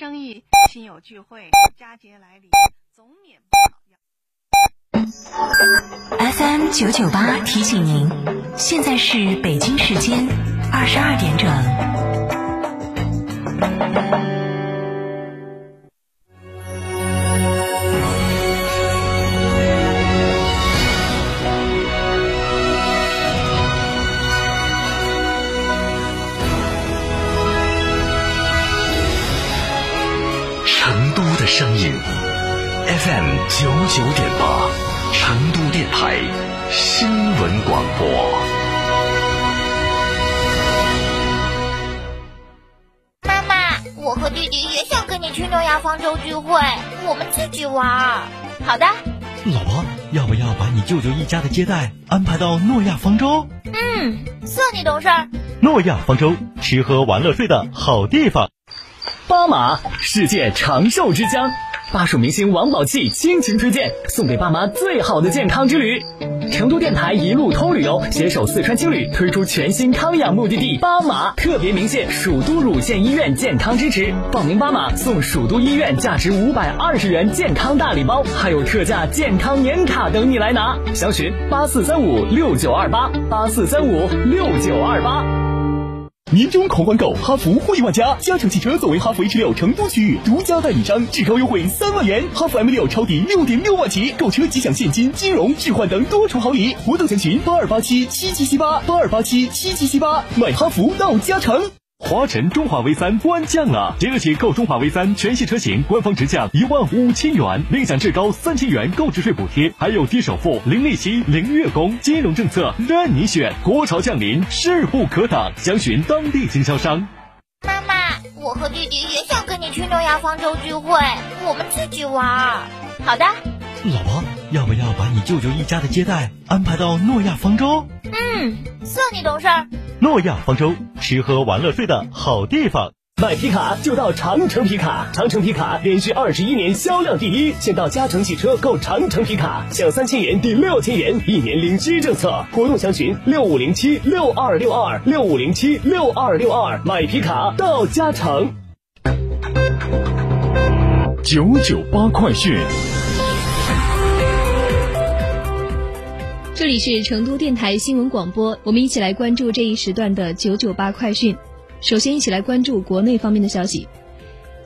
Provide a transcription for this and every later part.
生意、亲友聚会、佳节来临，总免不了。FM 九九八提醒您，现在是北京时间二十二点整。FM 九九点八，成都电台新闻广播。妈妈，我和弟弟也想跟你去诺亚方舟聚会，我们自己玩。好的。老婆，要不要把你舅舅一家的接待安排到诺亚方舟？嗯，算你懂事。诺亚方舟，吃喝玩乐睡的好地方。巴马，世界长寿之乡。巴蜀明星王宝器倾情推荐，送给爸妈最好的健康之旅。成都电台一路通旅游携手四川青旅推出全新康养目的地巴马，特别鸣谢蜀都乳腺医院健康支持。报名巴马送蜀都医院价值五百二十元健康大礼包，还有特价健康年卡等你来拿。详询八四三五六九二八八四三五六九二八。年终狂欢购，哈弗惠万家，嘉诚汽车作为哈弗 H 六成都区域独家代理商，至高优惠三万元，哈弗 M 六超低六点六万起，购车即享现金、金融置换等多重好礼，活动详询八二八七七七七八八二八七七七七八，买哈弗到嘉诚。华晨中华 V 三官降了，即日起购中华 V 三全系车型，官方直降一万五千元，另享至高三千元购置税补贴，还有低首付、零利息、零月供，金融政策任你选。国潮降临，势不可挡，详询当地经销商。妈妈，我和弟弟也想跟你去诺亚方舟聚会，我们自己玩。好的。老婆，要不要把你舅舅一家的接待安排到诺亚方舟？嗯，算你懂事。诺亚方舟，吃喝玩乐睡的好地方。买皮卡就到长城皮卡，长城皮卡连续二十一年销量第一。先到嘉诚汽车购长城皮卡，享三千元抵六千元，一年零息政策。活动详询六五零七六二六二六五零七六二六二。买皮卡到嘉诚。九九八快讯。这里是成都电台新闻广播，我们一起来关注这一时段的九九八快讯。首先，一起来关注国内方面的消息。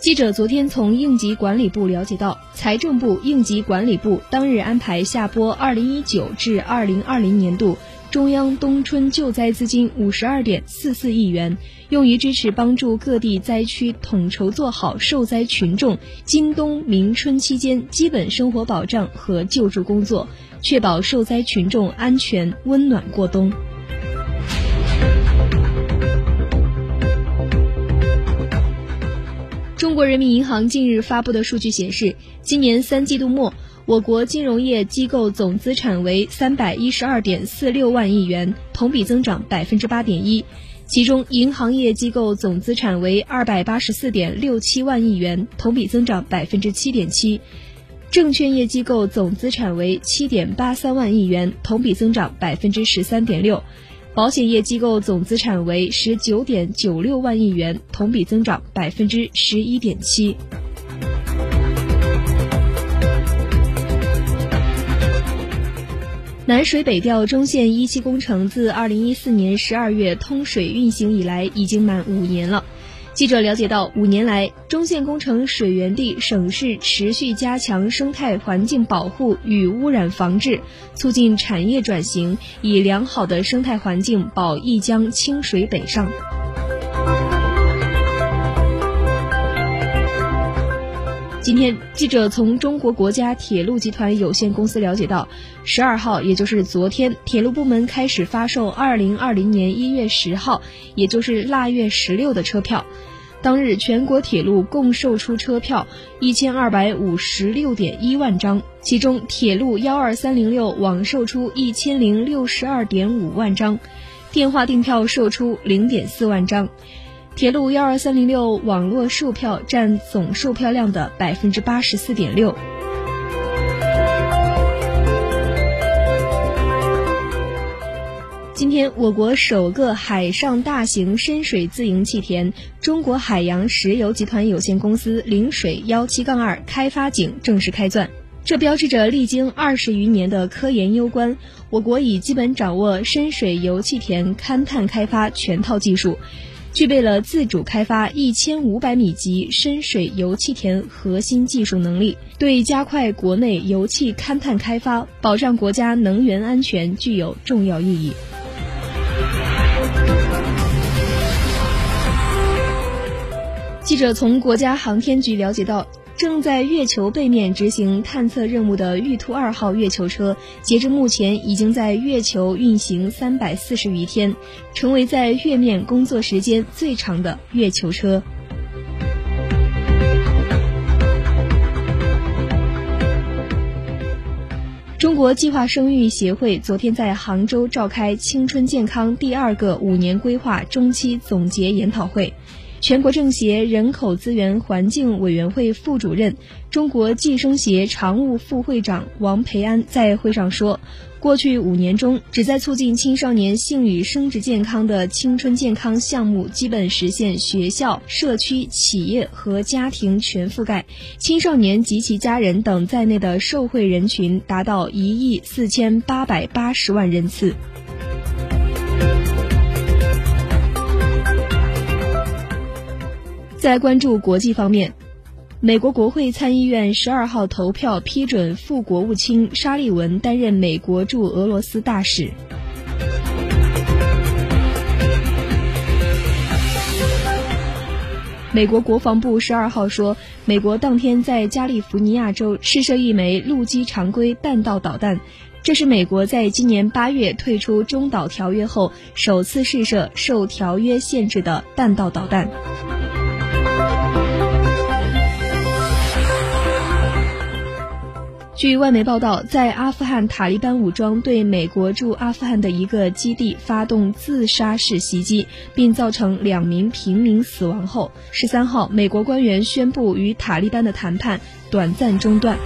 记者昨天从应急管理部了解到，财政部应急管理部当日安排下拨二零一九至二零二零年度中央冬春救灾资金五十二点四四亿元，用于支持帮助各地灾区统筹做好受灾群众今冬明春期间基本生活保障和救助工作。确保受灾群众安全温暖过冬。中国人民银行近日发布的数据显示，今年三季度末，我国金融业机构总资产为三百一十二点四六万亿元，同比增长百分之八点一。其中，银行业机构总资产为二百八十四点六七万亿元，同比增长百分之七点七。证券业机构总资产为七点八三万亿元，同比增长百分之十三点六；保险业机构总资产为十九点九六万亿元，同比增长百分之十一点七。南水北调中线一期工程自二零一四年十二月通水运行以来，已经满五年了。记者了解到，五年来，中线工程水源地省市持续加强生态环境保护与污染防治，促进产业转型，以良好的生态环境保一江清水北上。今天，记者从中国国家铁路集团有限公司了解到，十二号，也就是昨天，铁路部门开始发售二零二零年一月十号，也就是腊月十六的车票。当日，全国铁路共售出车票一千二百五十六点一万张，其中铁路幺二三零六网售出一千零六十二点五万张，电话订票售出零点四万张。铁路幺二三零六网络售票占总售票量的百分之八十四点六。今天，我国首个海上大型深水自营气田——中国海洋石油集团有限公司陵水幺七杠二开发井正式开钻。这标志着历经二十余年的科研攸关，我国已基本掌握深水油气田勘探开发全套技术，具备了自主开发一千五百米级深水油气田核心技术能力，对加快国内油气勘探开发、保障国家能源安全具有重要意义。记者从国家航天局了解到，正在月球背面执行探测任务的玉兔二号月球车，截至目前已经在月球运行三百四十余天，成为在月面工作时间最长的月球车。中国计划生育协会昨天在杭州召开“青春健康”第二个五年规划中期总结研讨会。全国政协人口资源环境委员会副主任、中国计生协常务副会长王培安在会上说，过去五年中，旨在促进青少年性与生殖健康的青春健康项目基本实现学校、社区、企业和家庭全覆盖，青少年及其家人等在内的受惠人群达到一亿四千八百八十万人次。再关注国际方面，美国国会参议院十二号投票批准副国务卿沙利文担任美国驻俄罗斯大使。美国国防部十二号说，美国当天在加利福尼亚州试射一枚陆基常规弹道导弹，这是美国在今年八月退出中导条约后首次试射受条约限制的弹道导弹。据外媒报道，在阿富汗塔利班武装对美国驻阿富汗的一个基地发动自杀式袭击，并造成两名平民死亡后，十三号，美国官员宣布与塔利班的谈判短暂中断。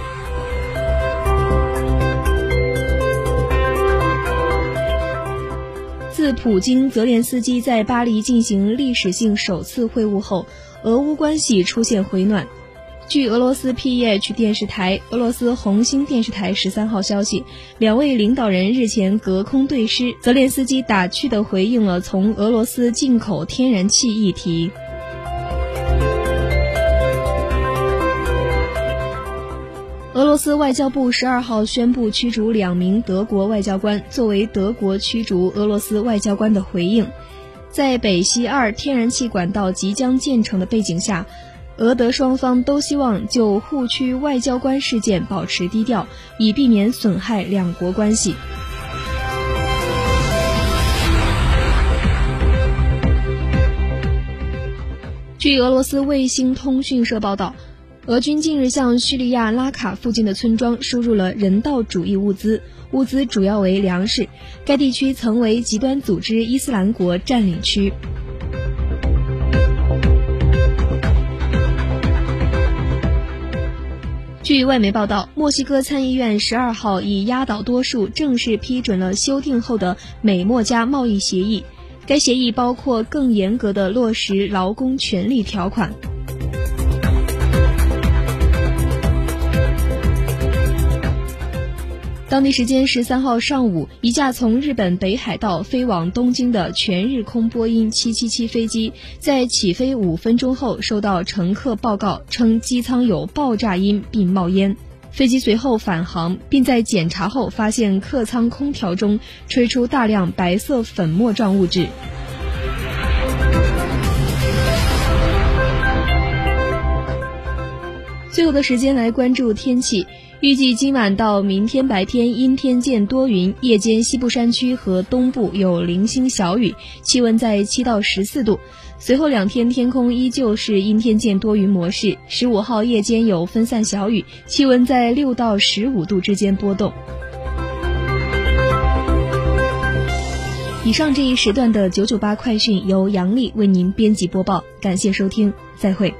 自普京、泽连斯基在巴黎进行历史性首次会晤后，俄乌关系出现回暖。据俄罗斯 P H 电视台、俄罗斯红星电视台十三号消息，两位领导人日前隔空对诗，泽连斯基打趣地回应了从俄罗斯进口天然气议题。俄罗斯外交部十二号宣布驱逐两名德国外交官，作为德国驱逐俄罗斯外交官的回应。在北溪二天然气管道即将建成的背景下。俄德双方都希望就互区外交官事件保持低调，以避免损害两国关系。据俄罗斯卫星通讯社报道，俄军近日向叙利亚拉卡附近的村庄输入了人道主义物资，物资主要为粮食。该地区曾为极端组织伊斯兰国占领区。据外媒报道，墨西哥参议院十二号以压倒多数正式批准了修订后的美墨加贸易协议。该协议包括更严格的落实劳工权利条款。当地时间十三号上午，一架从日本北海道飞往东京的全日空波音七七七飞机，在起飞五分钟后收到乘客报告，称机舱有爆炸音并冒烟。飞机随后返航，并在检查后发现客舱空调中吹出大量白色粉末状物质。最后的时间来关注天气。预计今晚到明天白天阴天见多云，夜间西部山区和东部有零星小雨，气温在七到十四度。随后两天天空依旧是阴天见多云模式，十五号夜间有分散小雨，气温在六到十五度之间波动。以上这一时段的九九八快讯由杨丽为您编辑播报，感谢收听，再会。